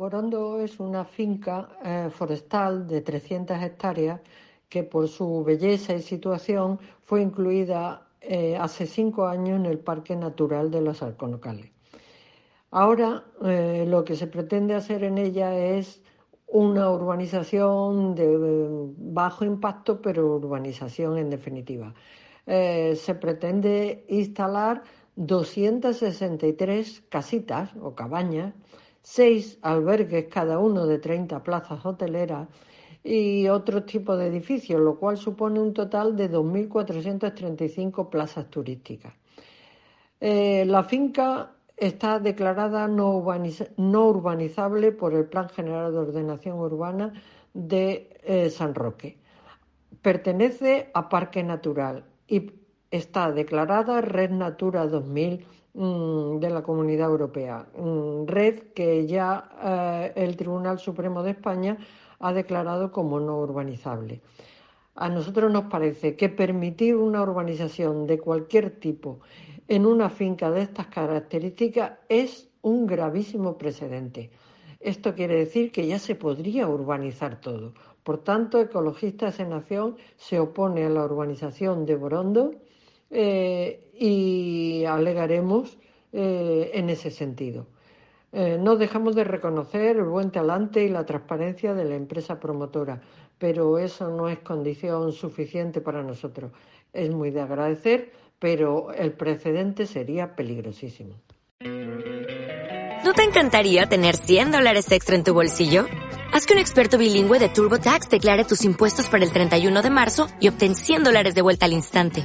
Borondo es una finca eh, forestal de 300 hectáreas que por su belleza y situación fue incluida eh, hace cinco años en el Parque Natural de los Alconocales. Ahora eh, lo que se pretende hacer en ella es una urbanización de bajo impacto, pero urbanización en definitiva. se pretende instalar 263 casitas o cabañas seis albergues, cada uno de 30 plazas hoteleras, y otro tipo de edificios, lo cual supone un total de 2.435 plazas turísticas. Eh, la finca está declarada no, urbanizable por el Plan General de Ordenación Urbana de eh, San Roque. Pertenece a Parque Natural y está declarada Red Natura 2000 Mm, de la Comunidad Europea, mm, red que ya eh, el Tribunal Supremo de España ha declarado como no urbanizable. A nosotros nos parece que permitir una urbanización de cualquier tipo en una finca de estas características es un gravísimo precedente. Esto quiere decir que ya se podría urbanizar todo. Por tanto, Ecologistas en Nación se opone a la urbanización de Borondo eh, y alegaremos eh, en ese sentido. Eh, no dejamos de reconocer el buen talante y la transparencia de la empresa promotora, pero eso no es condición suficiente para nosotros. Es muy de agradecer, pero el precedente sería peligrosísimo. ¿No te encantaría tener 100 dólares extra en tu bolsillo? Haz que un experto bilingüe de TurboTax declare tus impuestos para el 31 de marzo y obtén 100 dólares de vuelta al instante.